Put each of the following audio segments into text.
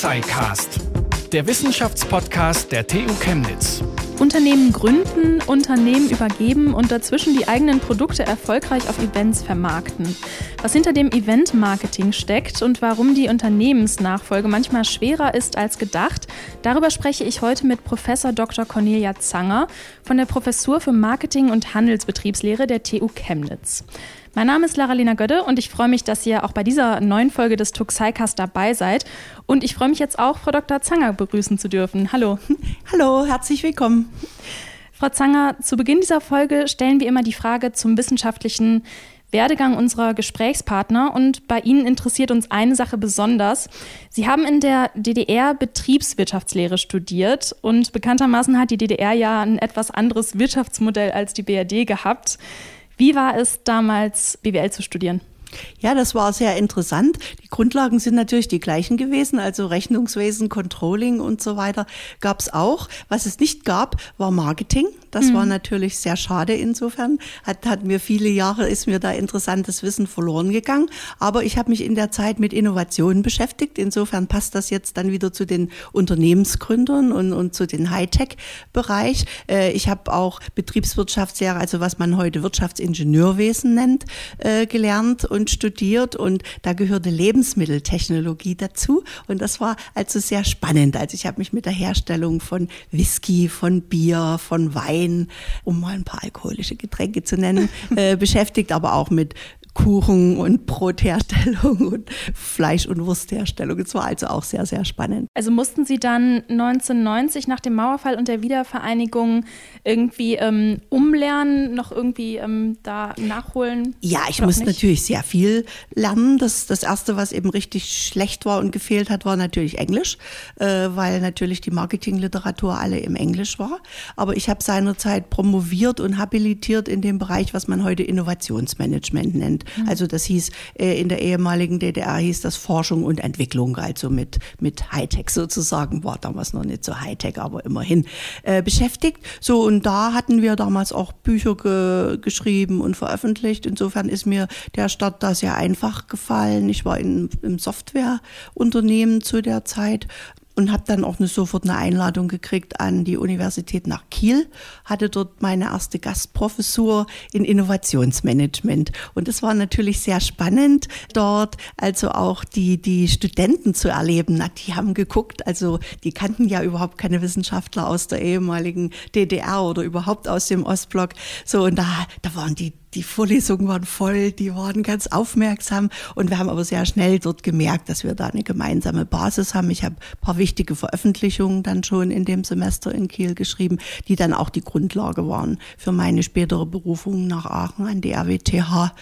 Tuxicast, der Wissenschaftspodcast der TU Chemnitz. Unternehmen gründen, Unternehmen übergeben und dazwischen die eigenen Produkte erfolgreich auf Events vermarkten. Was hinter dem Event-Marketing steckt und warum die Unternehmensnachfolge manchmal schwerer ist als gedacht, darüber spreche ich heute mit Professor Dr. Cornelia Zanger von der Professur für Marketing und Handelsbetriebslehre der TU Chemnitz. Mein Name ist Lara-Lena Gödde und ich freue mich, dass ihr auch bei dieser neuen Folge des Tuxicast dabei seid. Und ich freue mich jetzt auch, Frau Dr. Zanger begrüßen zu dürfen. Hallo. Hallo, herzlich willkommen. Frau Zanger, zu Beginn dieser Folge stellen wir immer die Frage zum wissenschaftlichen Werdegang unserer Gesprächspartner und bei Ihnen interessiert uns eine Sache besonders. Sie haben in der DDR Betriebswirtschaftslehre studiert und bekanntermaßen hat die DDR ja ein etwas anderes Wirtschaftsmodell als die BRD gehabt. Wie war es damals, BWL zu studieren? Ja, das war sehr interessant. Die Grundlagen sind natürlich die gleichen gewesen, also Rechnungswesen, Controlling und so weiter gab es auch. Was es nicht gab, war Marketing. Das mhm. war natürlich sehr schade insofern. Hat, hat mir viele Jahre, ist mir da interessantes Wissen verloren gegangen. Aber ich habe mich in der Zeit mit Innovationen beschäftigt. Insofern passt das jetzt dann wieder zu den Unternehmensgründern und, und zu den Hightech-Bereich. Äh, ich habe auch Betriebswirtschaftslehre, also was man heute Wirtschaftsingenieurwesen nennt, äh, gelernt und studiert. Und da gehörte Lebensmitteltechnologie dazu. Und das war also sehr spannend. Also ich habe mich mit der Herstellung von Whisky, von Bier, von Wein, Wein, um mal ein paar alkoholische Getränke zu nennen, äh, beschäftigt, aber auch mit Kuchen und Brotherstellung und Fleisch- und Wurstherstellung. Es war also auch sehr, sehr spannend. Also mussten Sie dann 1990 nach dem Mauerfall und der Wiedervereinigung irgendwie ähm, umlernen, noch irgendwie ähm, da nachholen? Ja, ich musste natürlich sehr viel lernen. Das, das Erste, was eben richtig schlecht war und gefehlt hat, war natürlich Englisch, äh, weil natürlich die Marketingliteratur alle im Englisch war. Aber ich habe seinerzeit promoviert und habilitiert in dem Bereich, was man heute Innovationsmanagement nennt. Mhm. Also das hieß, äh, in der ehemaligen DDR hieß das Forschung und Entwicklung, also mit, mit Hightech sozusagen, war damals noch nicht so Hightech, aber immerhin äh, beschäftigt. So, und da hatten wir damals auch Bücher ge geschrieben und veröffentlicht. Insofern ist mir der Start da sehr einfach gefallen. Ich war in, im Softwareunternehmen zu der Zeit und habe dann auch eine, sofort eine Einladung gekriegt an die Universität nach Kiel, hatte dort meine erste Gastprofessur in Innovationsmanagement. Und es war natürlich sehr spannend, dort also auch die, die Studenten zu erleben. Na, die haben geguckt, also die kannten ja überhaupt keine Wissenschaftler aus der ehemaligen DDR oder überhaupt aus dem Ostblock. So, und da, da waren die die Vorlesungen waren voll, die waren ganz aufmerksam und wir haben aber sehr schnell dort gemerkt, dass wir da eine gemeinsame Basis haben. Ich habe ein paar wichtige Veröffentlichungen dann schon in dem Semester in Kiel geschrieben, die dann auch die Grundlage waren für meine spätere Berufung nach Aachen an die RWTH.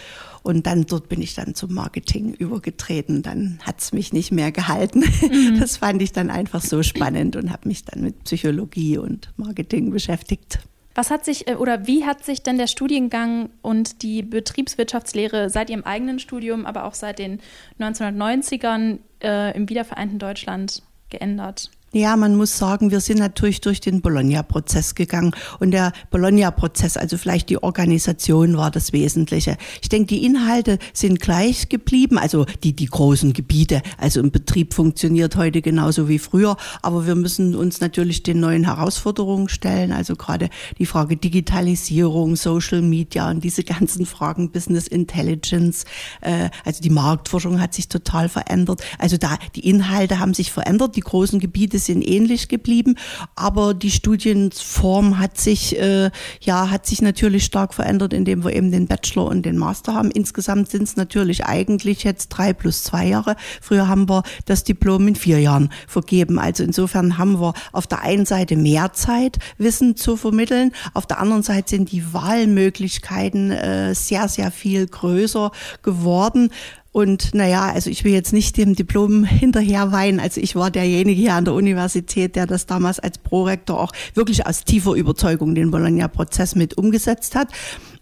Und dann dort bin ich dann zum Marketing übergetreten. Dann hat's mich nicht mehr gehalten. Mhm. Das fand ich dann einfach so spannend und habe mich dann mit Psychologie und Marketing beschäftigt. Was hat sich äh, oder wie hat sich denn der Studiengang und die Betriebswirtschaftslehre seit Ihrem eigenen Studium, aber auch seit den 1990ern äh, im wiedervereinten Deutschland geändert? Ja, man muss sagen, wir sind natürlich durch den Bologna-Prozess gegangen. Und der Bologna-Prozess, also vielleicht die Organisation war das Wesentliche. Ich denke, die Inhalte sind gleich geblieben, also die, die großen Gebiete, also im Betrieb funktioniert heute genauso wie früher, aber wir müssen uns natürlich den neuen Herausforderungen stellen, also gerade die Frage Digitalisierung, Social Media und diese ganzen Fragen Business Intelligence, äh, also die Marktforschung hat sich total verändert, also da, die Inhalte haben sich verändert, die großen Gebiete Sind ähnlich geblieben, aber die Studienform hat sich, äh, ja, hat sich natürlich stark verändert, indem wir eben den Bachelor und den Master haben. Insgesamt sind es natürlich eigentlich jetzt drei plus zwei Jahre. Früher haben wir das Diplom in vier Jahren vergeben. Also insofern haben wir auf der einen Seite mehr Zeit, Wissen zu vermitteln. Auf der anderen Seite sind die Wahlmöglichkeiten äh, sehr, sehr viel größer geworden. Und naja, also ich will jetzt nicht dem Diplom hinterher weinen. Also ich war derjenige hier an der Universität, der das damals als Prorektor auch wirklich aus tiefer Überzeugung den Bologna-Prozess mit umgesetzt hat.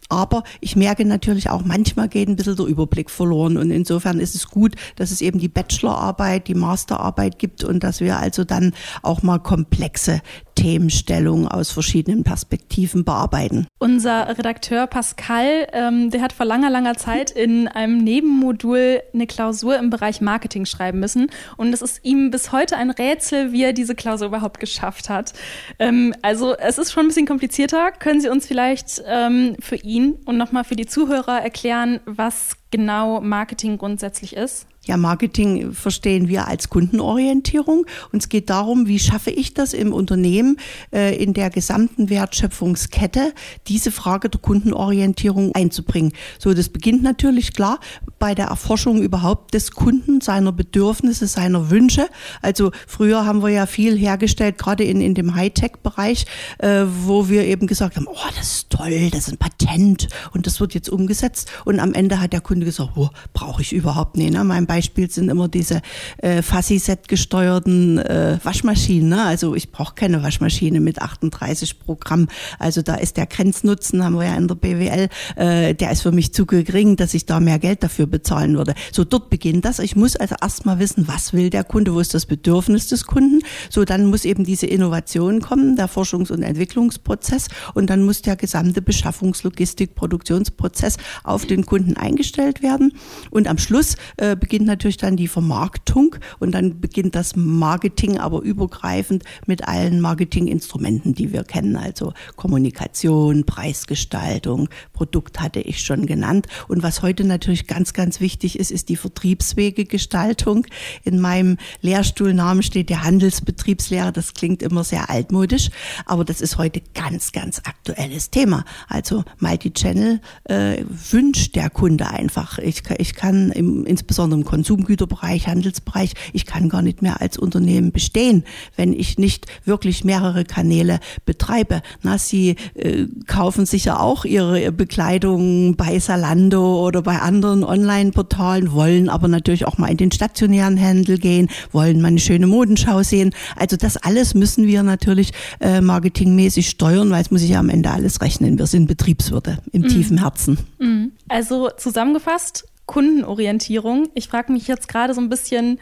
Aber ich merke natürlich auch, manchmal geht ein bisschen der Überblick verloren. Und insofern ist es gut, dass es eben die Bachelorarbeit, die Masterarbeit gibt und dass wir also dann auch mal komplexe Themenstellungen aus verschiedenen Perspektiven bearbeiten. Unser Redakteur Pascal, ähm, der hat vor langer, langer Zeit in einem Nebenmodul eine Klausur im Bereich Marketing schreiben müssen. Und es ist ihm bis heute ein Rätsel, wie er diese Klausur überhaupt geschafft hat. Ähm, also es ist schon ein bisschen komplizierter. Können Sie uns vielleicht ähm, für ihn und nochmal für die Zuhörer erklären, was genau Marketing grundsätzlich ist? Ja, Marketing verstehen wir als Kundenorientierung. Und es geht darum, wie schaffe ich das im Unternehmen äh, in der gesamten Wertschöpfungskette, diese Frage der Kundenorientierung einzubringen. So, das beginnt natürlich klar bei der Erforschung überhaupt des Kunden, seiner Bedürfnisse, seiner Wünsche. Also früher haben wir ja viel hergestellt, gerade in, in dem Hightech-Bereich, äh, wo wir eben gesagt haben, oh, das ist toll, das ist ein Patent und das wird jetzt umgesetzt. Und am Ende hat der Kunde gesagt, oh, brauche ich überhaupt nicht. Ne? Mein Beispiel sind immer diese äh, Fassi-Set gesteuerten äh, Waschmaschinen. Ne? Also ich brauche keine Waschmaschine mit 38 Programm. Also da ist der Grenznutzen, haben wir ja in der BWL, äh, der ist für mich zu gering, dass ich da mehr Geld dafür bezahlen würde. So, dort beginnt das. Ich muss also erstmal wissen, was will der Kunde, wo ist das Bedürfnis des Kunden. So, dann muss eben diese Innovation kommen, der Forschungs- und Entwicklungsprozess und dann muss der gesamte Beschaffungslogistik, Produktionsprozess auf den Kunden eingestellt werden. Und am Schluss äh, beginnt natürlich dann die Vermarktung und dann beginnt das Marketing, aber übergreifend mit allen Marketinginstrumenten, die wir kennen, also Kommunikation, Preisgestaltung, Produkt hatte ich schon genannt. Und was heute natürlich ganz, ganz wichtig ist, ist die Vertriebswegegestaltung. In meinem Lehrstuhlnamen steht der Handelsbetriebslehrer. Das klingt immer sehr altmodisch, aber das ist heute ganz, ganz aktuelles Thema. Also Multi-Channel äh, wünscht der Kunde einfach. Ich, ich kann im, insbesondere im Konsumgüterbereich, Handelsbereich, ich kann gar nicht mehr als Unternehmen bestehen, wenn ich nicht wirklich mehrere Kanäle betreibe. Na, Sie äh, kaufen sicher auch Ihre Bekleidung bei Salando oder bei anderen Online-Portalen, wollen aber natürlich auch mal in den stationären Handel gehen, wollen mal eine schöne Modenschau sehen. Also das alles müssen wir natürlich äh, marketingmäßig steuern, weil es muss sich ja am Ende alles rechnen. Wir sind Betriebswirte im mhm. tiefen Herzen. Mhm. Also zusammengefasst, Kundenorientierung. Ich frage mich jetzt gerade so ein bisschen,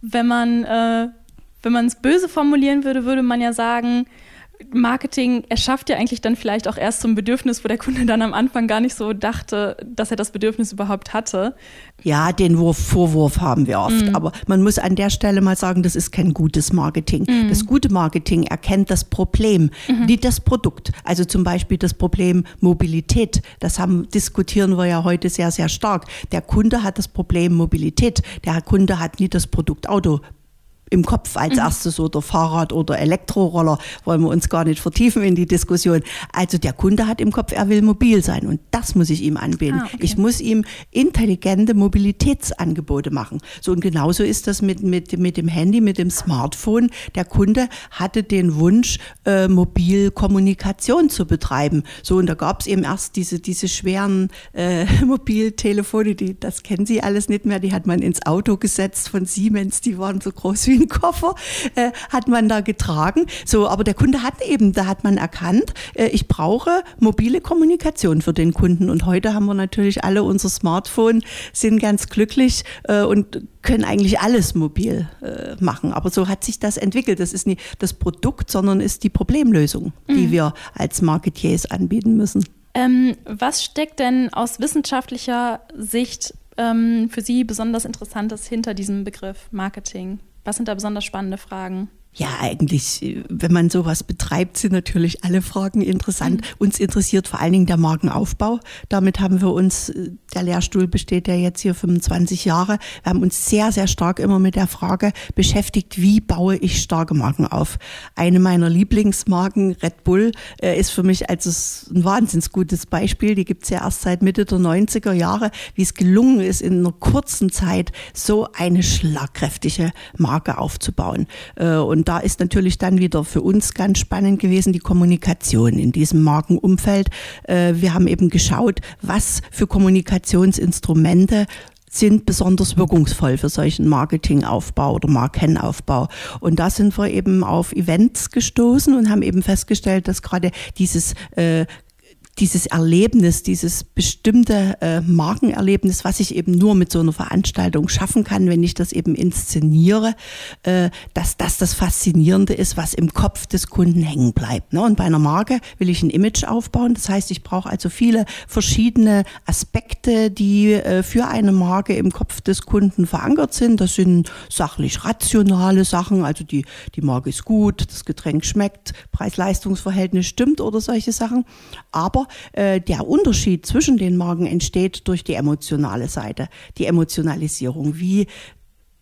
wenn man äh, wenn man es böse formulieren würde, würde man ja sagen, Marketing erschafft ja eigentlich dann vielleicht auch erst so ein Bedürfnis, wo der Kunde dann am Anfang gar nicht so dachte, dass er das Bedürfnis überhaupt hatte. Ja, den Vorwurf haben wir oft. Mhm. Aber man muss an der Stelle mal sagen, das ist kein gutes Marketing. Mhm. Das gute Marketing erkennt das Problem, mhm. nicht das Produkt. Also zum Beispiel das Problem Mobilität. Das haben, diskutieren wir ja heute sehr, sehr stark. Der Kunde hat das Problem Mobilität. Der Kunde hat nie das Produkt Auto im Kopf als mhm. erstes oder Fahrrad oder Elektroroller, wollen wir uns gar nicht vertiefen in die Diskussion. Also der Kunde hat im Kopf, er will mobil sein und das muss ich ihm anbieten. Ah, okay. Ich muss ihm intelligente Mobilitätsangebote machen. So und genauso ist das mit, mit, mit dem Handy, mit dem Smartphone. Der Kunde hatte den Wunsch, äh, Mobilkommunikation zu betreiben. So und da gab es eben erst diese, diese schweren äh, Mobiltelefone, die, das kennen Sie alles nicht mehr, die hat man ins Auto gesetzt von Siemens, die waren so groß wie Koffer äh, hat man da getragen. So, aber der Kunde hat eben, da hat man erkannt, äh, ich brauche mobile Kommunikation für den Kunden. Und heute haben wir natürlich alle unser Smartphone, sind ganz glücklich äh, und können eigentlich alles mobil äh, machen. Aber so hat sich das entwickelt. Das ist nicht das Produkt, sondern ist die Problemlösung, die mhm. wir als Marketiers anbieten müssen. Ähm, was steckt denn aus wissenschaftlicher Sicht ähm, für Sie besonders Interessantes hinter diesem Begriff Marketing? Was sind da besonders spannende Fragen? Ja, eigentlich, wenn man sowas betreibt, sind natürlich alle Fragen interessant. Mhm. Uns interessiert vor allen Dingen der Markenaufbau. Damit haben wir uns, der Lehrstuhl besteht ja jetzt hier 25 Jahre, wir haben uns sehr, sehr stark immer mit der Frage beschäftigt, wie baue ich starke Marken auf. Eine meiner Lieblingsmarken, Red Bull, äh, ist für mich als ein wahnsinns gutes Beispiel. Die gibt's ja erst seit Mitte der 90er Jahre, wie es gelungen ist, in einer kurzen Zeit so eine schlagkräftige Marke aufzubauen. Äh, und und da ist natürlich dann wieder für uns ganz spannend gewesen die Kommunikation in diesem Markenumfeld. Äh, wir haben eben geschaut, was für Kommunikationsinstrumente sind besonders wirkungsvoll für solchen Marketingaufbau oder Markenaufbau. Und da sind wir eben auf Events gestoßen und haben eben festgestellt, dass gerade dieses äh, dieses Erlebnis, dieses bestimmte äh, Markenerlebnis, was ich eben nur mit so einer Veranstaltung schaffen kann, wenn ich das eben inszeniere, äh, dass das das Faszinierende ist, was im Kopf des Kunden hängen bleibt. Ne? Und bei einer Marke will ich ein Image aufbauen. Das heißt, ich brauche also viele verschiedene Aspekte, die äh, für eine Marke im Kopf des Kunden verankert sind. Das sind sachlich rationale Sachen, also die, die Marke ist gut, das Getränk schmeckt, Preis-Leistungs-Verhältnis stimmt oder solche Sachen. Aber äh, der Unterschied zwischen den Marken entsteht durch die emotionale Seite, die Emotionalisierung. Wie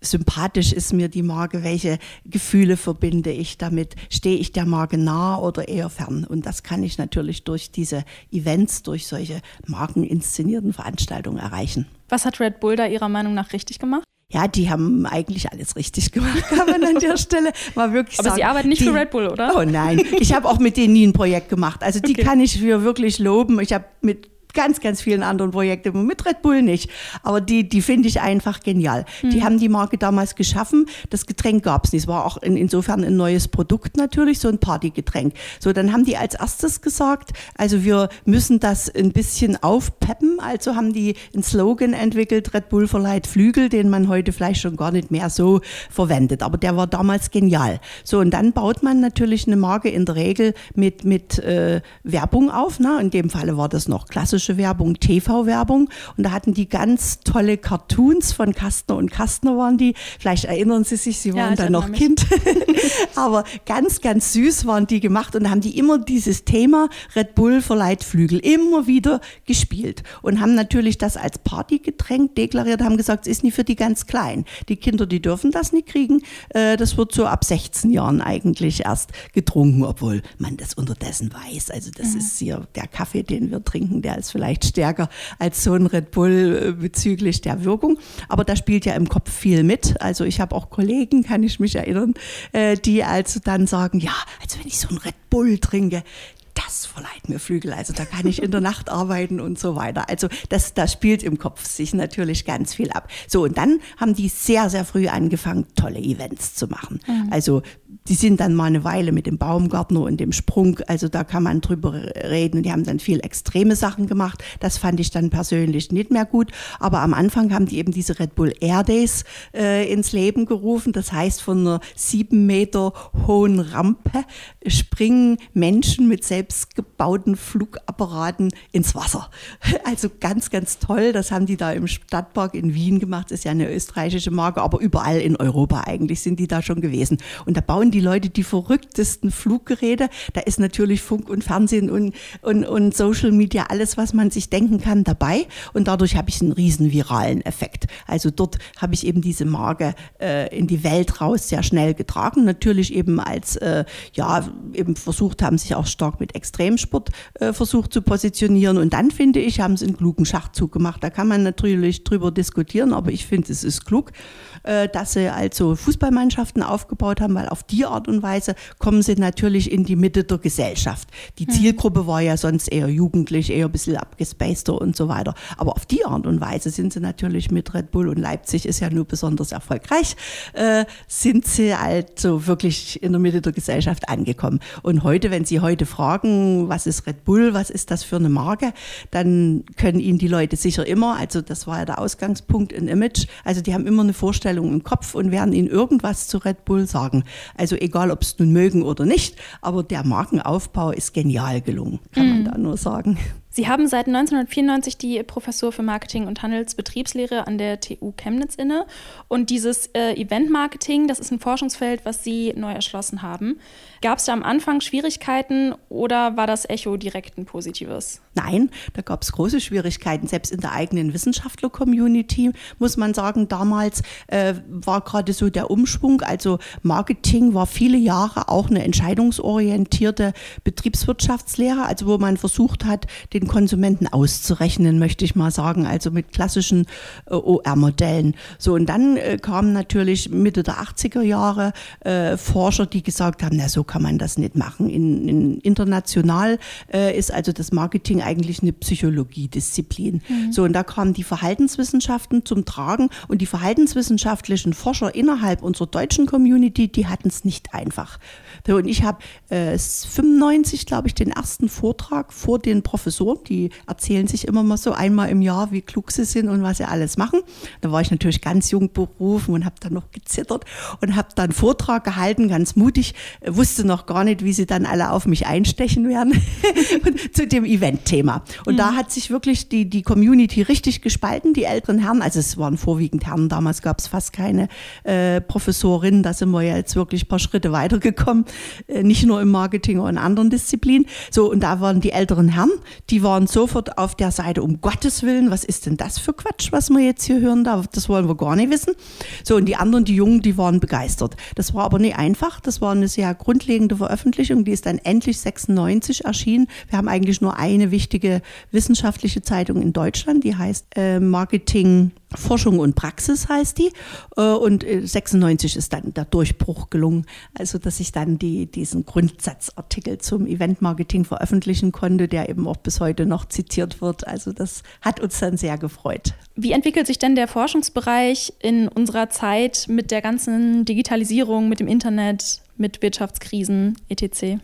sympathisch ist mir die Marke, welche Gefühle verbinde ich damit, stehe ich der Marke nah oder eher fern. Und das kann ich natürlich durch diese Events, durch solche markeninszenierten Veranstaltungen erreichen. Was hat Red Bull da Ihrer Meinung nach richtig gemacht? Ja, die haben eigentlich alles richtig gemacht, kann man an der Stelle mal wirklich Aber sagen. Sie arbeiten nicht die, für Red Bull, oder? Oh nein, ich habe auch mit denen nie ein Projekt gemacht. Also die Okay. kann ich für wirklich loben. Ich habe mit ganz, ganz vielen anderen Projekten, mit Red Bull nicht. Aber die, die finde ich einfach genial. Die haben die Marke damals geschaffen. Das Getränk gab es nicht. Es war auch in, insofern ein neues Produkt natürlich, so ein Partygetränk. So, dann haben die als erstes gesagt, also wir müssen das ein bisschen aufpeppen. Also haben die einen Slogan entwickelt, Red Bull verleiht Flügel, den man heute vielleicht schon gar nicht mehr so verwendet. Aber der war damals genial. So, und dann baut man natürlich eine Marke in der Regel mit, mit äh, Werbung auf. Ne? In dem Falle war das noch klassische Werbung, TV-Werbung. Und da hatten die ganz tolle Cartoons von Kastner und Kastner waren die. Vielleicht erinnern Sie sich, Sie Ja, waren ich dann noch mich. Kind. Aber ganz, ganz süß waren die gemacht und haben die immer dieses Thema Red Bull verleiht Flügel immer wieder gespielt und haben natürlich das als Partygetränk deklariert, haben gesagt, es ist nicht für die ganz Kleinen. Die Kinder, die dürfen das nicht kriegen. Äh, Das wird so ab 16 Jahren eigentlich erst getrunken, obwohl man das unterdessen weiß. Also das ist hier der Kaffee, den wir trinken, der ist vielleicht stärker als so ein Red Bull äh, bezüglich der Wirkung. Aber da spielt ja im Kopf viel mit. Also ich habe auch Kollegen, kann ich mich erinnern, äh, die also dann sagen, ja, also wenn ich so ein Red Bull trinke, das verleiht mir Flügel, also da kann ich in der Nacht arbeiten und so weiter. Also das, das spielt im Kopf sich natürlich ganz viel ab. So, und dann haben die sehr, sehr früh angefangen, tolle Events zu machen. Also die sind dann mal eine Weile mit dem Baumgartner und dem Sprung, also da kann man drüber reden. Die haben dann viel extreme Sachen gemacht. Das fand ich dann persönlich nicht mehr gut. Aber am Anfang haben die eben diese Red Bull Air Days äh, ins Leben gerufen. Das heißt, von einer sieben Meter hohen Rampe springen Menschen mit selbstgebauten Flugapparaten ins Wasser. Also ganz, ganz toll. Das haben die da im Stadtpark in Wien gemacht. Das ist ja eine österreichische Marke, aber überall in Europa eigentlich sind die da schon gewesen. Und da bauen die Leute die verrücktesten Fluggeräte. Da ist natürlich Funk und Fernsehen und, und, und Social Media, alles, was man sich denken kann, dabei. Und dadurch habe ich einen riesen viralen Effekt. Also dort habe ich eben diese Marke äh, in die Welt raus sehr schnell getragen. Natürlich eben als, äh, ja, eben versucht haben, sich auch stark mit Extremsport äh, versucht zu positionieren. Und dann finde ich, haben sie einen klugen Schachzug gemacht. Da kann man natürlich drüber diskutieren, aber ich finde, es ist klug, äh, dass sie also Fußballmannschaften aufgebaut haben, weil auf die Art und Weise kommen sie natürlich in die Mitte der Gesellschaft. Die Zielgruppe war ja sonst eher jugendlich, eher ein bisschen abgespaceter und so weiter. Aber auf die Art und Weise sind sie natürlich mit Red Bull und Leipzig ist ja nur besonders erfolgreich, äh, sind sie also wirklich in der Mitte der Gesellschaft angekommen. Und heute, wenn Sie heute fragen, was ist Red Bull, was ist das für eine Marke, dann können Ihnen die Leute sicher immer, also das war ja der Ausgangspunkt, ein Image, also die haben immer eine Vorstellung im Kopf und werden Ihnen irgendwas zu Red Bull sagen. Also egal, ob es nun mögen oder nicht, aber der Markenaufbau ist genial gelungen, kann man da nur sagen. Sie haben seit 1994 die Professur für Marketing und Handelsbetriebslehre an der TU Chemnitz inne. Und dieses äh, Event-Marketing, das ist ein Forschungsfeld, was Sie neu erschlossen haben. Gab es da am Anfang Schwierigkeiten oder war das Echo direkt ein positives? Nein, da gab es große Schwierigkeiten. Selbst in der eigenen Wissenschaftler-Community muss man sagen, damals äh, war gerade so der Umschwung. Also Marketing war viele Jahre auch eine entscheidungsorientierte Betriebswirtschaftslehre, also wo man versucht hat, den den Konsumenten auszurechnen, möchte ich mal sagen, also mit klassischen äh, OR-Modellen. So, und dann äh, kamen natürlich Mitte der 80er Jahre äh, Forscher, die gesagt haben, na, so kann man das nicht machen. In, in international äh, ist also das Marketing eigentlich eine Psychologiedisziplin. Mhm. So, und da kamen die Verhaltenswissenschaften zum Tragen und die verhaltenswissenschaftlichen Forscher innerhalb unserer deutschen Community, die hatten es nicht einfach. Und ich habe äh, 95, glaube ich, den ersten Vortrag vor den Professoren, die erzählen sich immer mal so einmal im Jahr, wie klug sie sind und was sie alles machen. Da war ich natürlich ganz jung berufen und habe dann noch gezittert und habe dann Vortrag gehalten, ganz mutig, wusste noch gar nicht, wie sie dann alle auf mich einstechen werden zu dem Event-Thema. Und mhm. da hat sich wirklich die, die Community richtig gespalten, die älteren Herren, also es waren vorwiegend Herren, damals gab es fast keine äh, Professorinnen, da sind wir ja jetzt wirklich ein paar Schritte weitergekommen, äh, nicht nur im Marketing und in anderen Disziplinen. So, und da waren die älteren Herren, die waren sofort auf der Seite, um Gottes Willen, was ist denn das für Quatsch, was wir jetzt hier hören? Das wollen wir gar nicht wissen. So, und die anderen, die Jungen, die waren begeistert. Das war aber nicht einfach. Das war eine sehr grundlegende Veröffentlichung. Die ist dann endlich 96 erschienen. Wir haben eigentlich nur eine wichtige wissenschaftliche Zeitung in Deutschland, die heißt äh, Marketing Forschung und Praxis heißt die. Äh, und 96 äh, ist dann der Durchbruch gelungen. Also, dass ich dann die, diesen Grundsatzartikel zum Eventmarketing veröffentlichen konnte, der eben auch bis heute noch zitiert wird. Also, das hat uns dann sehr gefreut. Wie entwickelt sich denn der Forschungsbereich in unserer Zeit mit der ganzen Digitalisierung, mit dem Internet, mit Wirtschaftskrisen etc.?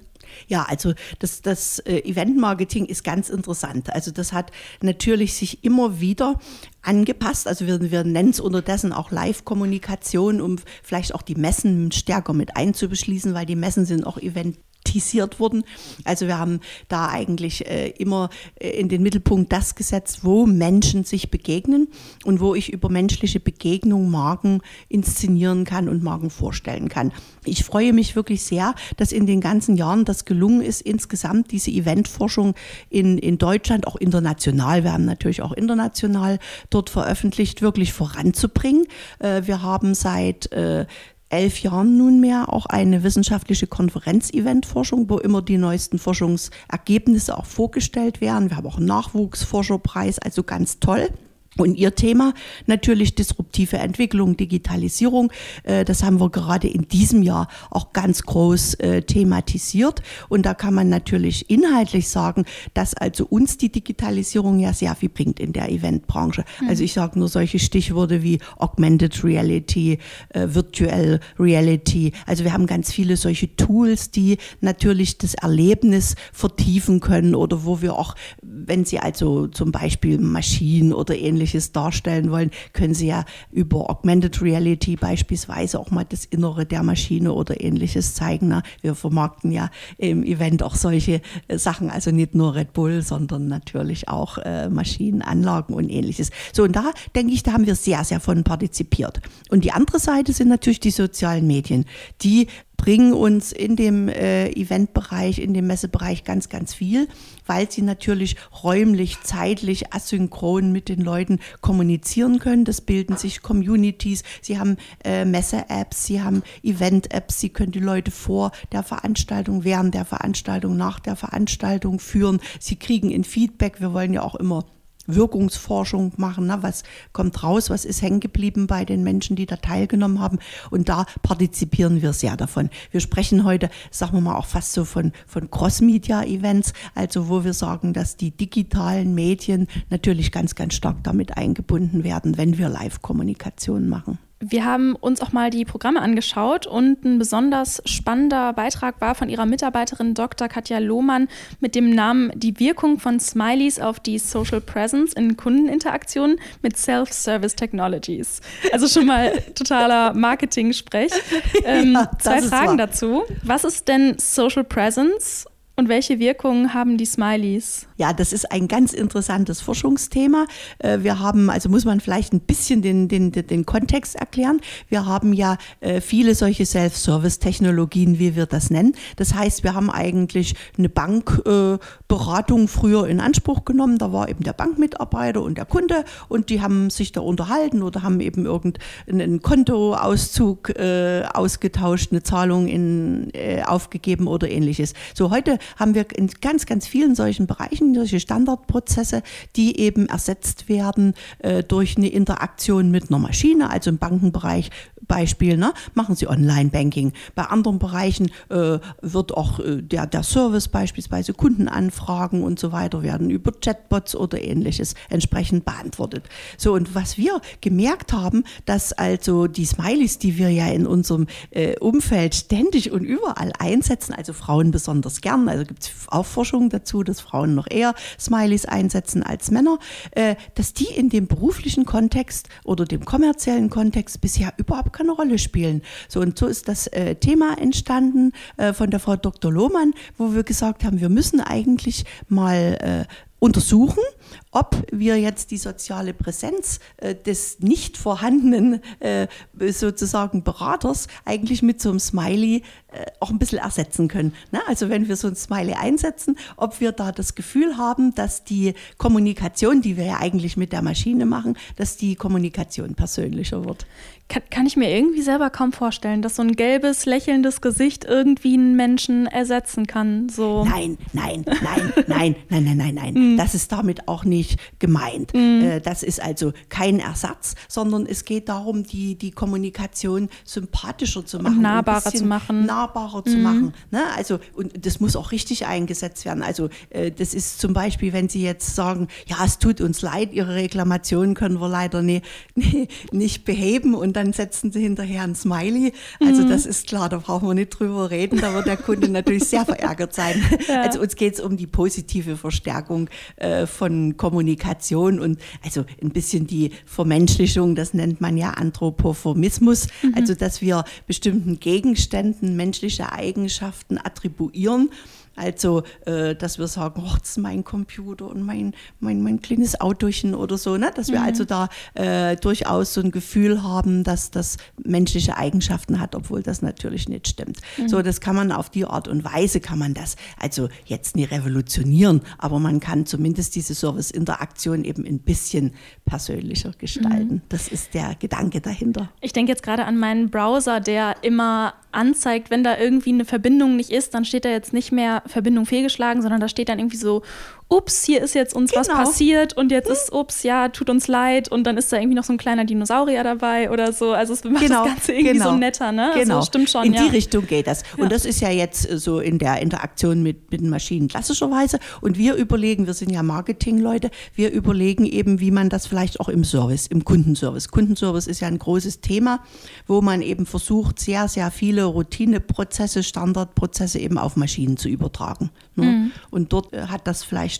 Ja, also das, das äh, Eventmarketing ist ganz interessant. Also das hat natürlich sich immer wieder angepasst. Also wir, wir nennen es unterdessen auch Live-Kommunikation, um vielleicht auch die Messen stärker mit einzubeschließen, weil die Messen sind auch Event thematisiert wurden. Also wir haben da eigentlich äh, immer äh, in den Mittelpunkt das gesetzt, wo Menschen sich begegnen und wo ich über menschliche Begegnung Marken inszenieren kann und Marken vorstellen kann. Ich freue mich wirklich sehr, dass in den ganzen Jahren das gelungen ist, insgesamt diese Eventforschung in, in Deutschland, auch international, wir haben natürlich auch international dort veröffentlicht, wirklich voranzubringen. Äh, wir haben seit äh, elf Jahren nunmehr auch eine wissenschaftliche Konferenz-Event-Forschung, wo immer die neuesten Forschungsergebnisse auch vorgestellt werden. Wir haben auch einen Nachwuchsforscherpreis, also ganz toll. Und Ihr Thema natürlich disruptive Entwicklung, Digitalisierung. Äh, das haben wir gerade in diesem Jahr auch ganz groß äh, thematisiert. Und da kann man natürlich inhaltlich sagen, dass also uns die Digitalisierung ja sehr viel bringt in der Eventbranche. Mhm. Also ich sage nur solche Stichworte wie Augmented Reality, äh, Virtual Reality. Also wir haben ganz viele solche Tools, die natürlich das Erlebnis vertiefen können oder wo wir auch, wenn Sie also zum Beispiel Maschinen oder ähnliches Ähnliches darstellen wollen, können Sie ja über Augmented Reality beispielsweise auch mal das Innere der Maschine oder ähnliches zeigen. Wir vermarkten ja im Event auch solche äh, Sachen, also nicht nur Red Bull, sondern natürlich auch äh, Maschinenanlagen und ähnliches. So, und da denke ich, da haben wir sehr, sehr von partizipiert. Und die andere Seite sind natürlich die sozialen Medien, die bringen uns in dem äh, Eventbereich, in dem Messebereich ganz, ganz viel, weil sie natürlich räumlich, zeitlich, asynchron mit den Leuten kommunizieren können. Das bilden sich Communities. Sie haben äh, Messe-Apps, sie haben Event-Apps, sie können die Leute vor der Veranstaltung, während der Veranstaltung, nach der Veranstaltung führen. Sie kriegen ein Feedback. Wir wollen ja auch immer Wirkungsforschung machen. Ne? Was kommt raus? Was ist hängen geblieben bei den Menschen, die da teilgenommen haben? Und da partizipieren wir sehr davon. Wir sprechen heute, sagen wir mal, auch fast so von, von Cross-Media-Events, also wo wir sagen, dass die digitalen Medien natürlich ganz, ganz stark damit eingebunden werden, wenn wir Live-Kommunikation machen. Wir haben uns auch mal die Programme angeschaut und ein besonders spannender Beitrag war von ihrer Mitarbeiterin Dr. Katja Lohmann mit dem Namen Die Wirkung von Smileys auf die Social Presence in Kundeninteraktionen mit Self-Service Technologies. Also schon mal totaler Marketing-Sprech. Ähm, ja, zwei Fragen dazu. Was ist denn Social Presence und welche Wirkungen haben die Smileys? Ja, das ist ein ganz interessantes Forschungsthema. Äh, wir haben, also muss man vielleicht ein bisschen den, den, den Kontext erklären. Wir haben ja äh, viele solche Self-Service-Technologien, wie wir das nennen. Das heißt, wir haben eigentlich eine Bankberatung früher in Anspruch genommen. Da war eben der Bankmitarbeiter und der Kunde und die haben sich da unterhalten oder haben eben irgendeinen Kontoauszug äh, ausgetauscht, eine Zahlung in, aufgegeben oder ähnliches. So heute haben wir in ganz, ganz vielen solchen Bereichen solche Standardprozesse, die eben ersetzt werden äh, durch eine Interaktion mit einer Maschine, also im Bankenbereich Beispiel, ne, machen Sie Online-Banking. Bei anderen Bereichen äh, wird auch äh, der, der Service beispielsweise Kundenanfragen und so weiter werden über Chatbots oder ähnliches entsprechend beantwortet. So, und was wir gemerkt haben, dass also die Smileys, die wir ja in unserem äh, Umfeld ständig und überall einsetzen, also Frauen besonders gern, also gibt es auch Forschung dazu, dass Frauen noch eher Smileys einsetzen als Männer, äh, dass die in dem beruflichen Kontext oder dem kommerziellen Kontext bisher überhaupt keine Rolle spielen. So und so ist das äh, Thema entstanden äh, von der Frau Dr. Lohmann, wo wir gesagt haben, wir müssen eigentlich mal äh, untersuchen, ob wir jetzt die soziale Präsenz äh, des nicht vorhandenen äh, sozusagen Beraters eigentlich mit so einem Smiley äh, auch ein bisschen ersetzen können. Ne? Also wenn wir so ein Smiley einsetzen, ob wir da das Gefühl haben, dass die Kommunikation, die wir ja eigentlich mit der Maschine machen, dass die Kommunikation persönlicher wird. Kann, kann ich mir irgendwie selber kaum vorstellen, dass so ein gelbes, lächelndes Gesicht irgendwie einen Menschen ersetzen kann. So. Nein, nein, nein, nein, nein, nein, nein, nein. Mm. Das ist damit auch nicht gemeint. Mm. Das ist also kein Ersatz, sondern es geht darum, die, die Kommunikation sympathischer zu machen. Und nahbarer zu machen. Nahbarer mm. zu machen. Ne? Also, und das muss auch richtig eingesetzt werden. Also, äh, das ist zum Beispiel, wenn Sie jetzt sagen, ja, es tut uns leid, Ihre Reklamation können wir leider nie, nie, nicht beheben und dann setzen sie hinterher ein Smiley. Also mhm. das ist klar, da brauchen wir nicht drüber reden. Da wird der Kunde natürlich sehr verärgert sein. Ja. Also uns geht es um die positive Verstärkung äh, von Kommunikation und also ein bisschen die Vermenschlichung, das nennt man ja Anthropoformismus. Mhm. Also dass wir bestimmten Gegenständen menschliche Eigenschaften attribuieren also, äh, dass wir sagen, oh, das ist mein Computer und mein, mein, mein kleines Autochen oder so, ne? dass wir mhm. also da äh, durchaus so ein Gefühl haben, dass das menschliche Eigenschaften hat, obwohl das natürlich nicht stimmt. Mhm. So, das kann man auf die Art und Weise, kann man das also jetzt nie revolutionieren, aber man kann zumindest diese Service-Interaktion eben ein bisschen persönlicher gestalten. Mhm. Das ist der Gedanke dahinter. Ich denke jetzt gerade an meinen Browser, der immer anzeigt, wenn da irgendwie eine Verbindung nicht ist, dann steht da jetzt nicht mehr Verbindung fehlgeschlagen, sondern da steht dann irgendwie so ups, hier ist jetzt uns genau. was passiert und jetzt ist, ups, ja, tut uns leid und dann ist da irgendwie noch so ein kleiner Dinosaurier dabei oder so. Also es macht genau. das Ganze irgendwie genau. so netter, ne? Genau, also, stimmt schon. In ja. die Richtung geht das. Ja. Und das ist ja jetzt so in der Interaktion mit, mit den Maschinen klassischerweise. Und wir überlegen, wir sind ja Marketingleute, wir überlegen eben, wie man das vielleicht auch im Service, im Kundenservice. Kundenservice ist ja ein großes Thema, wo man eben versucht, sehr, sehr viele Routineprozesse, Standardprozesse eben auf Maschinen zu übertragen. Ne? Mhm. Und dort äh, hat das vielleicht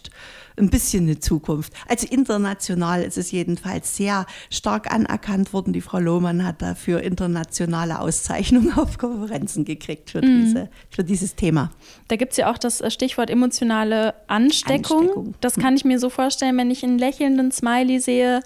ein bisschen eine Zukunft. Also international ist es jedenfalls sehr stark anerkannt worden. Die Frau Lohmann hat dafür internationale Auszeichnungen auf Konferenzen gekriegt für, mhm. diese, für dieses Thema. Da gibt es ja auch das äh, Stichwort emotionale Ansteckung. Ansteckung. Das kann ich mir so vorstellen, wenn ich einen lächelnden Smiley sehe,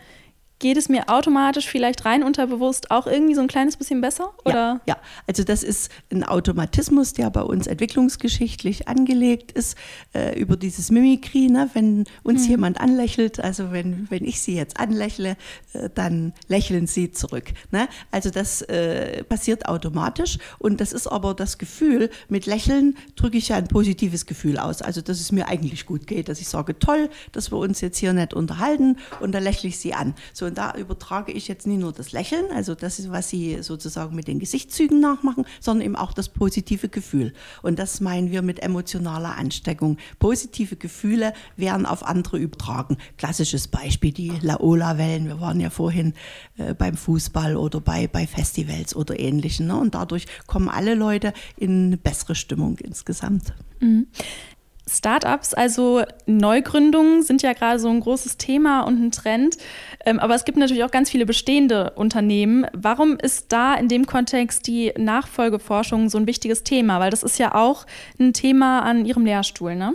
geht es mir automatisch vielleicht rein unterbewusst auch irgendwie so ein kleines bisschen besser? Oder? Ja, ja, also das ist ein Automatismus, der bei uns entwicklungsgeschichtlich angelegt ist, äh, über dieses Mimikry. Ne? Wenn uns mhm. jemand anlächelt, also wenn, wenn ich Sie jetzt anlächle, äh, dann lächeln Sie zurück. Ne? Also das äh, passiert automatisch und das ist aber das Gefühl, mit Lächeln drücke ich ja ein positives Gefühl aus. Also dass es mir eigentlich gut geht, dass ich sage, toll, dass wir uns jetzt hier nett unterhalten und da lächle ich Sie an. So, und da übertrage ich jetzt nicht nur das Lächeln, also das ist, was Sie sozusagen mit den Gesichtszügen nachmachen, sondern eben auch das positive Gefühl. Und das meinen wir mit emotionaler Ansteckung. Positive Gefühle werden auf andere übertragen. Klassisches Beispiel, die Laola-Wellen. Wir waren ja vorhin äh, beim Fußball oder bei, bei Festivals oder ähnlichen. Ne? Und dadurch kommen alle Leute in eine bessere Stimmung insgesamt. Mhm. Startups, also Neugründungen, sind ja gerade so ein großes Thema und ein Trend. Ähm, aber es gibt natürlich auch ganz viele bestehende Unternehmen. Warum ist da in dem Kontext die Nachfolgeforschung so ein wichtiges Thema? Weil das ist ja auch ein Thema an Ihrem Lehrstuhl, ne?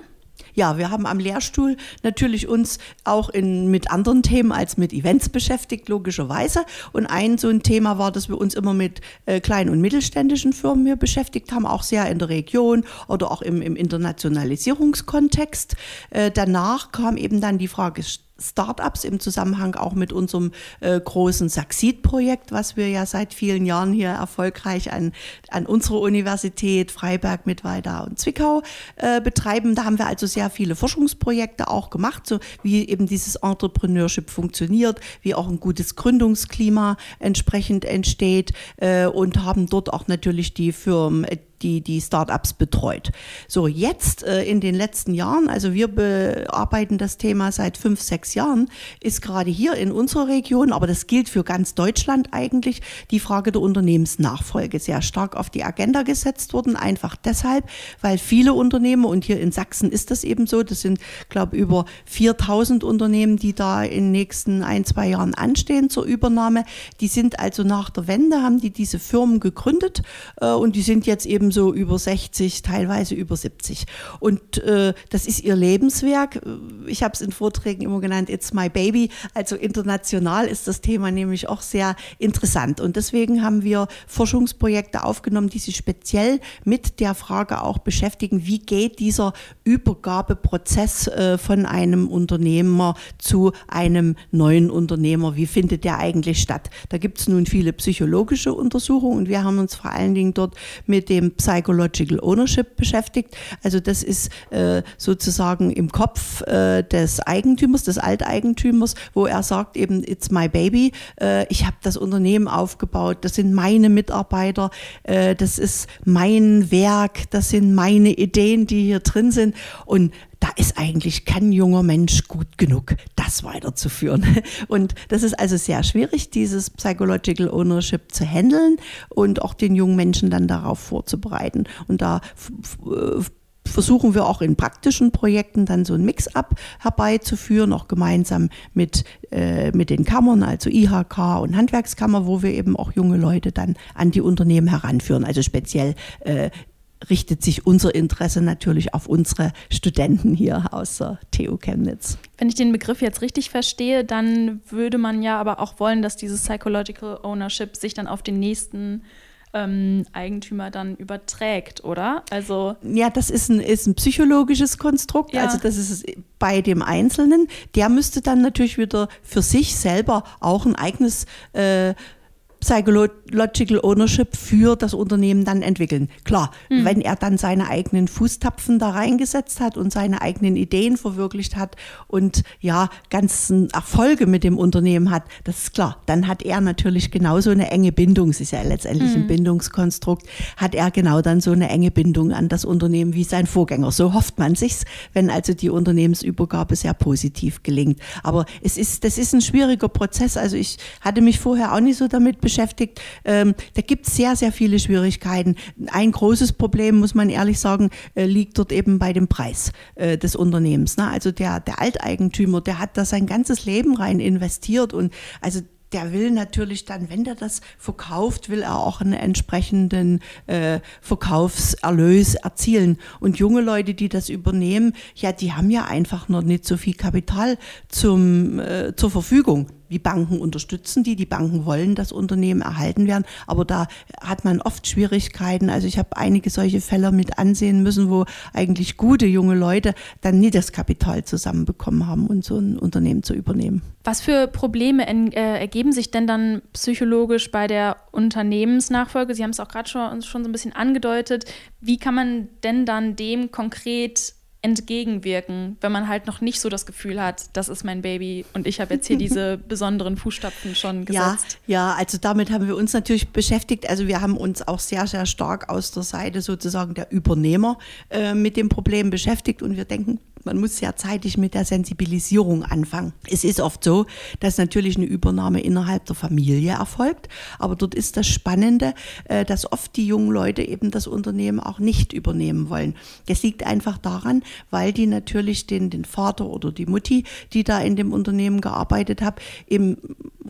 Ja, wir haben am Lehrstuhl natürlich uns auch in, mit anderen Themen als mit Events beschäftigt, logischerweise. Und ein so ein Thema war, dass wir uns immer mit äh, kleinen und mittelständischen Firmen hier beschäftigt haben, auch sehr in der Region oder auch im, im Internationalisierungskontext. Äh, danach kam eben dann die Frage Startups im Zusammenhang auch mit unserem äh, großen Succeed-Projekt, was wir ja seit vielen Jahren hier erfolgreich an, an unserer Universität Freiberg, Mittweida und Zwickau äh, betreiben. Da haben wir also sehr viele Forschungsprojekte auch gemacht, so wie eben dieses Entrepreneurship funktioniert, wie auch ein gutes Gründungsklima entsprechend entsteht äh, und haben dort auch natürlich die Firmen, die die Startups betreut. So, jetzt äh, in den letzten Jahren, also wir bearbeiten das Thema seit fünf, sechs Jahren, ist gerade hier in unserer Region, aber das gilt für ganz Deutschland eigentlich, die Frage der Unternehmensnachfolge sehr stark auf die Agenda gesetzt worden. Einfach deshalb, weil viele Unternehmen, und hier in Sachsen ist das eben so, das sind, glaube ich, über 4000 Unternehmen, die da in den nächsten ein, zwei Jahren anstehen zur Übernahme. Die sind also nach der Wende, haben die diese Firmen gegründet äh, und die sind jetzt eben so über 60, teilweise über 70. Und äh, das ist ihr Lebenswerk. Ich habe es in Vorträgen immer genannt, It's My Baby. Also international ist das Thema nämlich auch sehr interessant. Und deswegen haben wir Forschungsprojekte aufgenommen, die sich speziell mit der Frage auch beschäftigen, wie geht dieser Übergabeprozess äh, von einem Unternehmer zu einem neuen Unternehmer, wie findet der eigentlich statt? Da gibt es nun viele psychologische Untersuchungen und wir haben uns vor allen Dingen dort mit dem Psychological Ownership beschäftigt. Also das ist äh, sozusagen im Kopf äh, des Eigentümers, des Alteigentümers, wo er sagt eben, it's my baby, äh, ich habe das Unternehmen aufgebaut, das sind meine Mitarbeiter, äh, das ist mein Werk, das sind meine Ideen, die hier drin sind und da ist eigentlich kein junger Mensch gut genug, das weiterzuführen. Und das ist also sehr schwierig, dieses Psychological Ownership zu handeln und auch den jungen Menschen dann darauf vorzubereiten. Und da versuchen wir auch in praktischen Projekten dann so ein Mix-up herbeizuführen, auch gemeinsam mit, äh, mit den Kammern, also IHK und Handwerkskammer, wo wir eben auch junge Leute dann an die Unternehmen heranführen, also speziell äh, richtet sich unser Interesse natürlich auf unsere Studenten hier aus der TU Chemnitz. Wenn ich den Begriff jetzt richtig verstehe, dann würde man ja aber auch wollen, dass dieses Psychological Ownership sich dann auf den nächsten ähm, Eigentümer dann überträgt, oder? Also ja, das ist ein, ist ein psychologisches Konstrukt. Ja. Also das ist bei dem Einzelnen. Der müsste dann natürlich wieder für sich selber auch ein eigenes äh, Psychological Ownership für das Unternehmen dann entwickeln. Klar, mhm. wenn er dann seine eigenen Fußtapfen da reingesetzt hat und seine eigenen Ideen verwirklicht hat und ja, ganzen Erfolge mit dem Unternehmen hat, das ist klar. Dann hat er natürlich genauso eine enge Bindung, es ist ja letztendlich mhm. ein Bindungskonstrukt, hat er genau dann so eine enge Bindung an das Unternehmen wie sein Vorgänger. So hofft man sich's, wenn also die Unternehmensübergabe sehr positiv gelingt. Aber es ist, das ist ein schwieriger Prozess. Also ich hatte mich vorher auch nicht so damit beschäftigt. Ähm, da gibt es sehr, sehr viele Schwierigkeiten. Ein großes Problem, muss man ehrlich sagen, äh, liegt dort eben bei dem Preis äh, des Unternehmens. Ne? Also der, der Alteigentümer, der hat da sein ganzes Leben rein investiert und also der will natürlich dann, wenn der das verkauft, will er auch einen entsprechenden äh, Verkaufserlös erzielen. Und junge Leute, die das übernehmen, ja, die haben ja einfach noch nicht so viel Kapital zum, äh, zur Verfügung die Banken unterstützen die, die Banken wollen, dass Unternehmen erhalten werden, aber da hat man oft Schwierigkeiten. Also ich habe einige solche Fälle mit ansehen müssen, wo eigentlich gute junge Leute dann nie das Kapital zusammenbekommen haben, um so ein Unternehmen zu übernehmen. Was für Probleme äh, ergeben sich denn dann psychologisch bei der Unternehmensnachfolge? Sie haben es auch gerade schon, schon so ein bisschen angedeutet. Wie kann man denn dann dem konkret entgegenwirken, wenn man halt noch nicht so das Gefühl hat, das ist mein Baby und ich habe jetzt hier diese besonderen Fußstapfen schon gesetzt. Ja, ja, also damit haben wir uns natürlich beschäftigt. Also wir haben uns auch sehr, sehr stark aus der Seite sozusagen der Übernehmer äh, mit dem Problem beschäftigt und wir denken, man muss sehr zeitig mit der Sensibilisierung anfangen. Es ist oft so, dass natürlich eine Übernahme innerhalb der Familie erfolgt, aber dort ist das Spannende, äh, dass oft die jungen Leute eben das Unternehmen auch nicht übernehmen wollen. Das liegt einfach daran, weil die natürlich den, den Vater oder die Mutti, die da in dem Unternehmen gearbeitet hat, eben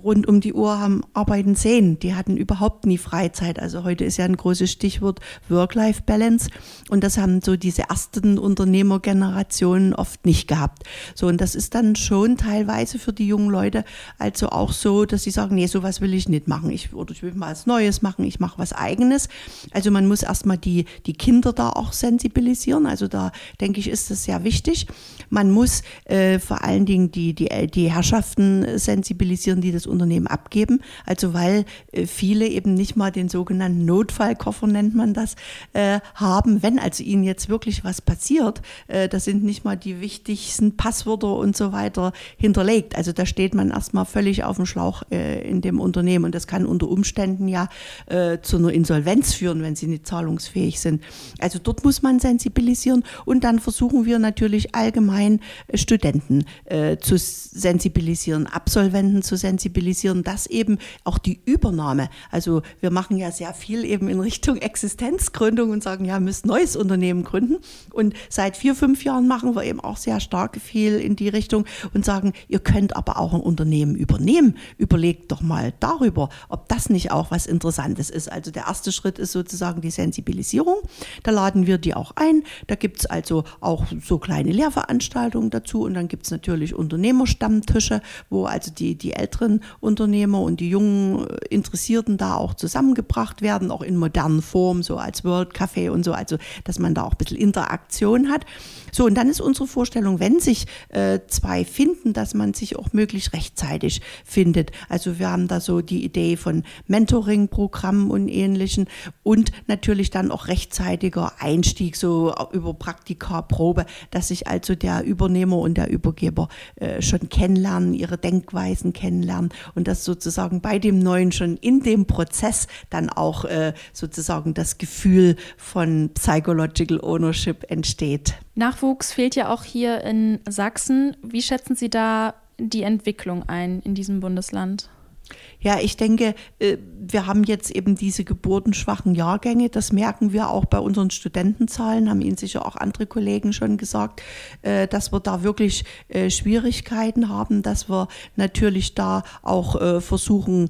rund um die Uhr haben arbeiten sehen. Die hatten überhaupt nie Freizeit. Also heute ist ja ein großes Stichwort Work-Life-Balance und das haben so diese ersten Unternehmergenerationen Situationen oft nicht gehabt. So, und das ist dann schon teilweise für die jungen Leute also auch so, dass sie sagen, nee, sowas will ich nicht machen. Ich, oder ich will mal was Neues machen, ich mache was Eigenes. Also man muss erstmal die, die Kinder da auch sensibilisieren. Also da denke ich, ist das sehr wichtig. Man muss äh, vor allen Dingen die, die, die Herrschaften sensibilisieren, die das Unternehmen abgeben. Also weil äh, viele eben nicht mal den sogenannten Notfallkoffer nennt man das, äh, haben, wenn also ihnen jetzt wirklich was passiert, äh, da sind nicht mal die wichtigsten Passwörter und so weiter hinterlegt. Also da steht man erstmal völlig auf dem Schlauch äh, in dem Unternehmen und das kann unter Umständen ja äh, zu einer Insolvenz führen, wenn sie nicht zahlungsfähig sind. Also dort muss man sensibilisieren und dann versuchen wir natürlich allgemein äh, Studenten äh, zu sensibilisieren, Absolventen zu sensibilisieren, dass eben auch die Übernahme, also wir machen ja sehr viel eben in Richtung Existenzgründung und sagen, ja, müsst neues Unternehmen gründen. Und seit vier, fünf Jahren machen wir eben auch sehr stark viel in die Richtung und sagen, ihr könnt aber auch ein Unternehmen übernehmen. Überlegt doch mal darüber, ob das nicht auch was Interessantes ist. Also der erste Schritt ist sozusagen die Sensibilisierung. Da laden wir die auch ein. Da gibt es also auch so kleine Lehrveranstaltungen dazu und dann gibt es natürlich Unternehmerstammtische, wo also die, die älteren Unternehmer und die jungen Interessierten da auch zusammengebracht werden, auch in modernen Formen, so als World Café und so, also dass man da auch ein bisschen Interaktion hat. So, und dann ist unsere Vorstellung, wenn sich äh, zwei finden, dass man sich auch möglichst rechtzeitig findet. Also wir haben da so die Idee von Mentoring-Programmen und ähnlichen und natürlich dann auch rechtzeitiger Einstieg, so über Praktika, Probe, dass sich also der Übernehmer und der Übergeber äh, schon kennenlernen, ihre Denkweisen kennenlernen und dass sozusagen bei dem Neuen schon in dem Prozess dann auch äh, sozusagen das Gefühl von Psychological Ownership entsteht. Nachwuchs fehlt ja auch hier in Sachsen. Wie schätzen Sie da die Entwicklung ein in diesem Bundesland? Ja, ich denke, äh, wir haben jetzt eben diese geburtenschwachen Jahrgänge. Das merken wir auch bei unseren Studentenzahlen, haben Ihnen sicher auch andere Kollegen schon gesagt, äh, dass wir da wirklich äh, Schwierigkeiten haben, dass wir natürlich da auch versuchen,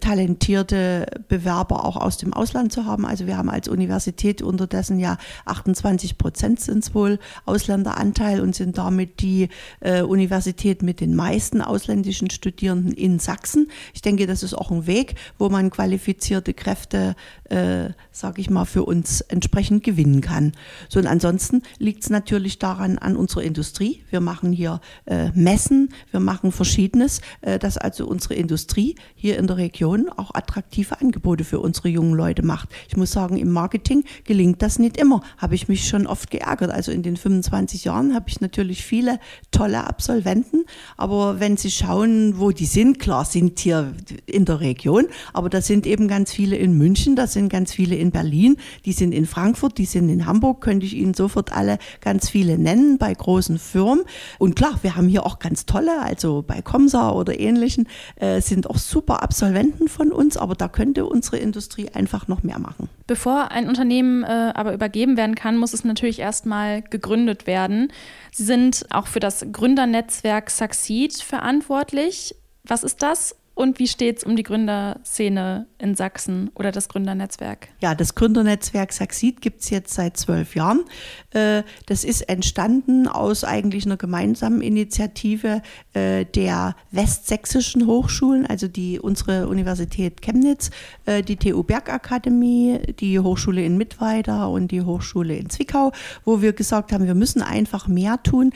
talentierte Bewerber auch aus dem Ausland zu haben. Also wir haben als Universität unterdessen ja 28 Prozent sind es wohl Ausländeranteil und sind damit die Universität mit den meisten ausländischen Studierenden in Sachsen. Ich denke, das ist auch ein Weg, wo man qualifizierte Kräfte, äh, sage ich mal, für uns entsprechend gewinnen kann. So und ansonsten liegt es natürlich daran an unserer Industrie. Wir machen hier äh, Messen, wir machen Verschiedenes, äh, dass also unsere Industrie hier in der Region auch attraktive Angebote für unsere jungen Leute macht. Ich muss sagen, im Marketing gelingt das nicht immer. Habe ich mich schon oft geärgert. Also in den 25 Jahren habe ich natürlich viele tolle Absolventen, aber wenn Sie schauen, wo die sind, klar sind hier hier in der Region, aber da sind eben ganz viele in München, da sind ganz viele in Berlin, die sind in Frankfurt, die sind in Hamburg, könnte ich Ihnen sofort alle ganz viele nennen bei großen Firmen. Und klar, wir haben hier auch ganz tolle, also bei Comsa oder ähnlichen, äh, sind auch super Absolventen von uns, aber da könnte unsere Industrie einfach noch mehr machen. Bevor ein Unternehmen äh, aber übergeben werden kann, muss es natürlich erstmal gegründet werden. Sie sind auch für das Gründernetzwerk Succeed verantwortlich. Was ist das und wie steht es um die Gründerszene in Sachsen oder das Gründernetzwerk? Ja, das Gründernetzwerk Succeed gibt es jetzt seit zwölf Jahren. Äh, das ist entstanden aus eigentlich einer gemeinsamen Initiative äh, der westsächsischen Hochschulen, also die unsere Universität Chemnitz, äh, die TU Bergakademie, die Hochschule in Mittweida und die Hochschule in Zwickau, wo wir gesagt haben, wir müssen einfach mehr tun,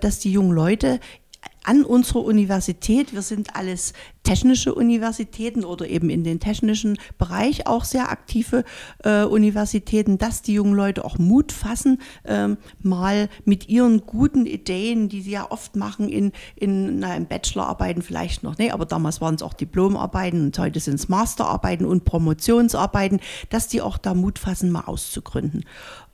dass die jungen Leute an unserer Universität, wir sind alles technische Universitäten oder eben in den technischen Bereich auch sehr aktive äh, Universitäten, dass die jungen Leute auch Mut fassen, ähm, mal mit ihren guten Ideen, die sie ja oft machen in, in, na, in Bachelorarbeiten vielleicht noch, ne, aber damals waren es auch Diplomarbeiten und heute sind es Masterarbeiten und Promotionsarbeiten, dass die auch da Mut fassen, mal auszugründen.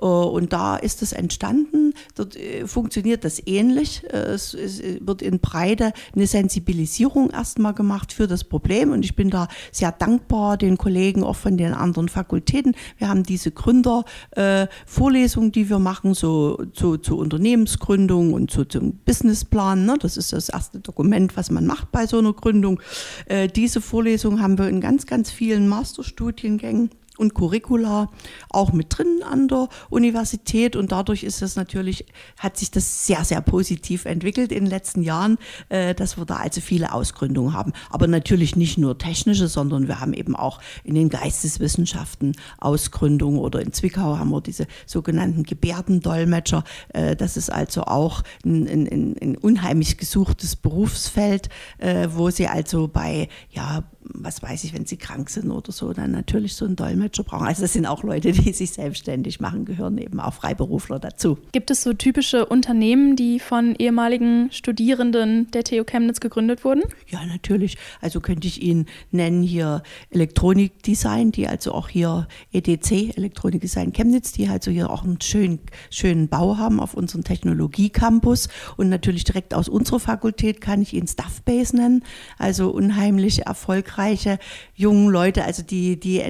Äh, und da ist es entstanden, dort äh, funktioniert das ähnlich. Äh, es, es wird in Breite eine Sensibilisierung erstmal gemacht gemacht für das Problem und ich bin da sehr dankbar den Kollegen auch von den anderen Fakultäten. Wir haben diese Gründervorlesung, äh, die wir machen, so zu, zu Unternehmensgründung und zu, zum Businessplan. Ne? Das ist das erste Dokument, was man macht bei so einer Gründung. Äh, diese Vorlesung haben wir in ganz, ganz vielen Masterstudiengängen und Curricula auch mit drin an der Universität und dadurch ist es natürlich, hat sich das sehr, sehr positiv entwickelt in den letzten Jahren, äh, dass wir da also viele Ausgründungen haben. Aber natürlich nicht nur technische, sondern wir haben eben auch in den Geisteswissenschaften Ausgründungen oder in Zwickau haben wir diese sogenannten Gebärdendolmetscher. Äh, das ist also auch ein, ein, ein unheimlich gesuchtes Berufsfeld, äh, wo sie also bei, ja, was weiß ich, wenn sie krank sind oder so, dann natürlich so einen Dolmetscher brauchen. Also das sind auch Leute, die sich selbstständig machen, gehören eben auch Freiberufler dazu. Gibt es so typische Unternehmen, die von ehemaligen Studierenden der TU Chemnitz gegründet wurden? Ja, natürlich. Also könnte ich Ihnen nennen hier Elektronikdesign, die also auch hier EDC, Elektronikdesign Chemnitz, die also hier auch einen schönen, schönen Bau haben auf unserem Technologiecampus. Und natürlich direkt aus unserer Fakultät kann ich Ihnen Stuffbase nennen, also unheimlich erfolgreich erfolgreiche jungen Leute, also die die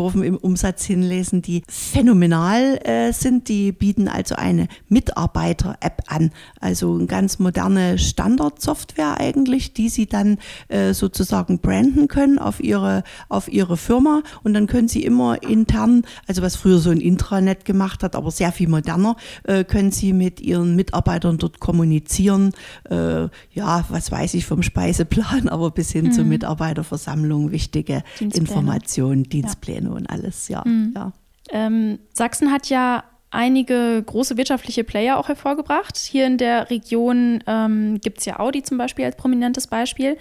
Entwicklungskurven im Umsatz hinlesen, die phänomenal äh, sind. Die bieten also eine Mitarbeiter-App an, also eine ganz moderne Standardsoftware eigentlich, die sie dann äh, sozusagen branden können auf ihre, auf ihre Firma und dann können sie immer intern, also was früher so ein Intranet gemacht hat, aber sehr viel moderner, äh, können sie mit ihren Mitarbeitern dort kommunizieren. Äh, ja, was weiß ich vom Speiseplan, aber bis hin mhm. zur Mitarbeiter Versammlung wichtige Dienstpläne. Informationen, Dienstpläne ja. und alles, ja. Mhm. ja. Ähm, Sachsen hat ja einige große wirtschaftliche Player auch hervorgebracht. Hier in der Region ähm, gibt es ja Audi zum Beispiel als prominentes Beispiel.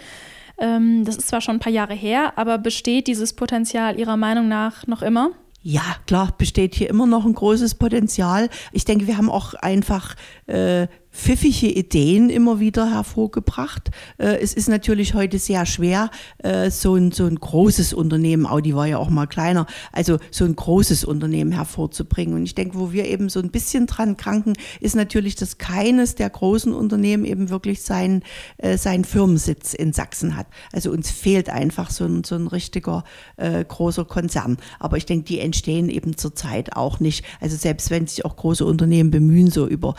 Ähm, das ist zwar schon ein paar Jahre her, aber besteht dieses Potenzial Ihrer Meinung nach noch immer? Ja, klar, besteht hier immer noch ein großes Potenzial. Ich denke, wir haben auch einfach äh, pfiffige Ideen immer wieder hervorgebracht. Äh, es ist natürlich heute sehr schwer, äh, so ein, so ein großes Unternehmen, Audi war ja auch mal kleiner, also so ein großes Unternehmen hervorzubringen. Und ich denke, wo wir eben so ein bisschen dran kranken, ist natürlich, dass keines der großen Unternehmen eben wirklich seinen, äh, seinen Firmensitz in Sachsen hat. Also uns fehlt einfach so ein, so ein richtiger äh, großer Konzern. Aber ich denke, die entstehen eben zurzeit auch nicht. Also selbst wenn sich auch große Unternehmen bemühen, so über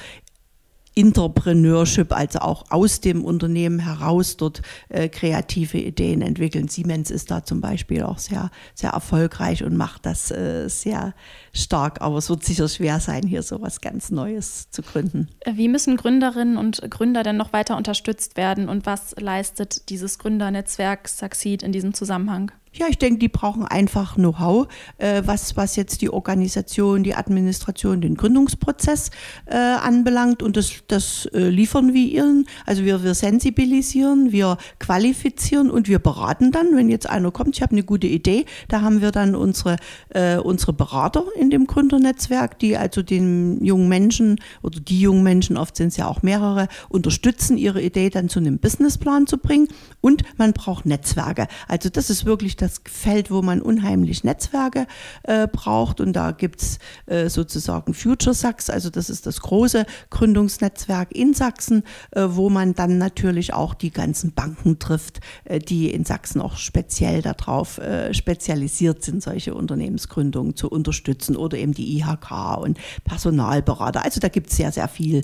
Entrepreneurship, also auch aus dem Unternehmen heraus dort äh, kreative Ideen entwickeln. Siemens ist da zum Beispiel auch sehr, sehr erfolgreich und macht das äh, sehr stark. Aber es wird sicher schwer sein, hier so was ganz Neues zu gründen. Wie müssen Gründerinnen und Gründer denn noch weiter unterstützt werden und was leistet dieses Gründernetzwerk Succeed in diesem Zusammenhang? Ja, ich denke, die brauchen einfach Know-how, äh, was, was jetzt die Organisation, die Administration, den Gründungsprozess äh, anbelangt. Und das, das äh, liefern wir ihnen. Also wir, wir sensibilisieren, wir qualifizieren und wir beraten dann, wenn jetzt einer kommt, ich habe eine gute Idee, da haben wir dann unsere, äh, unsere Berater in dem Gründernetzwerk, die also den jungen Menschen oder die jungen Menschen, oft sind es ja auch mehrere, unterstützen, ihre Idee dann zu einem Businessplan zu bringen. Und man braucht Netzwerke. Also das ist wirklich das Feld, wo man unheimlich Netzwerke äh, braucht. Und da gibt's äh, sozusagen Future Sachs, also das ist das große Gründungsnetzwerk in Sachsen, äh, wo man dann natürlich auch die ganzen Banken trifft, äh, die in Sachsen auch speziell darauf äh, spezialisiert sind, solche Unternehmensgründungen zu unterstützen oder eben die IHK und Personalberater. Also da gibt es sehr, sehr viel.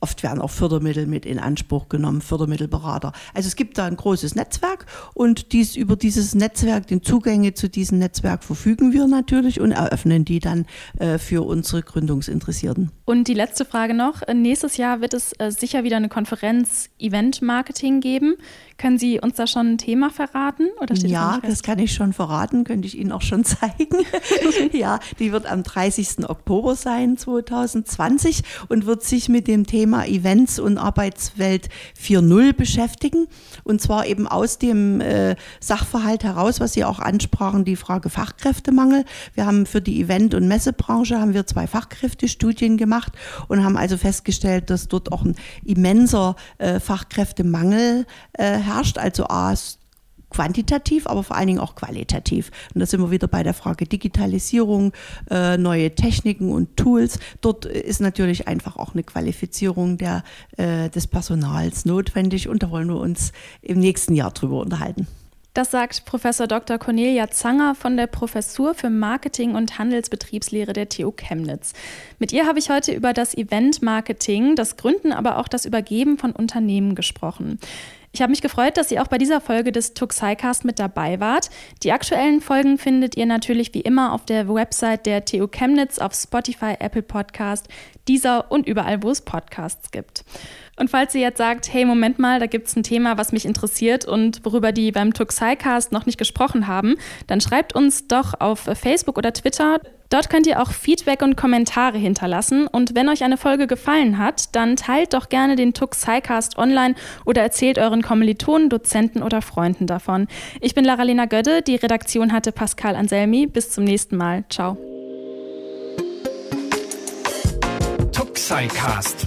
Oft werden auch Fördermittel mit in Anspruch genommen, Fördermittelberater. Also es gibt da ein großes Netzwerk und dies, über dieses Netzwerk Netzwerk, den Zugänge zu diesem Netzwerk verfügen wir natürlich und eröffnen die dann äh, für unsere Gründungsinteressierten. Und die letzte Frage noch. Nächstes Jahr wird es äh, sicher wieder eine Konferenz Event Marketing geben. Können Sie uns da schon ein Thema verraten? ja, das, das kann ich schon verraten, könnte ich Ihnen auch schon zeigen. ja, die wird am 30. Oktober sein, 2020 und wird sich mit dem Thema Events und Arbeitswelt 4.0 beschäftigen. Und zwar eben aus dem äh, Sachverhalt heraus, was Sie auch ansprachen, die Frage Fachkräftemangel. Wir haben für die Event- und Messebranche haben wir zwei Fachkräftestudien gemacht und haben also festgestellt, dass dort auch ein immenser äh, Fachkräftemangel äh, herrscht, also A, quantitativ, aber vor allen Dingen auch qualitativ. Und da sind wir wieder bei der Frage Digitalisierung, äh, neue Techniken und Tools. Dort ist natürlich einfach auch eine Qualifizierung der, äh, des Personals notwendig und da wollen wir uns im nächsten Jahr drüber unterhalten. Das sagt Professor Dr. Cornelia Zanger von der Professur für Marketing und Handelsbetriebslehre der TU Chemnitz. Mit ihr habe ich heute über das Event Marketing, das Gründen, aber auch das Übergeben von Unternehmen gesprochen. Ich habe mich gefreut, dass ihr auch bei dieser Folge des Tuxicast mit dabei wart. Die aktuellen Folgen findet ihr natürlich wie immer auf der Website der TU Chemnitz, auf Spotify, Apple Podcast, dieser und überall, wo es Podcasts gibt. Und falls ihr jetzt sagt, hey, Moment mal, da gibt es ein Thema, was mich interessiert und worüber die beim Tuxicast noch nicht gesprochen haben, dann schreibt uns doch auf Facebook oder Twitter. Dort könnt ihr auch Feedback und Kommentare hinterlassen. Und wenn euch eine Folge gefallen hat, dann teilt doch gerne den Tuxicast online oder erzählt euren Kommilitonen, Dozenten oder Freunden davon. Ich bin Lara-Lena Gödde, die Redaktion hatte Pascal Anselmi. Bis zum nächsten Mal. Ciao. Tuxicast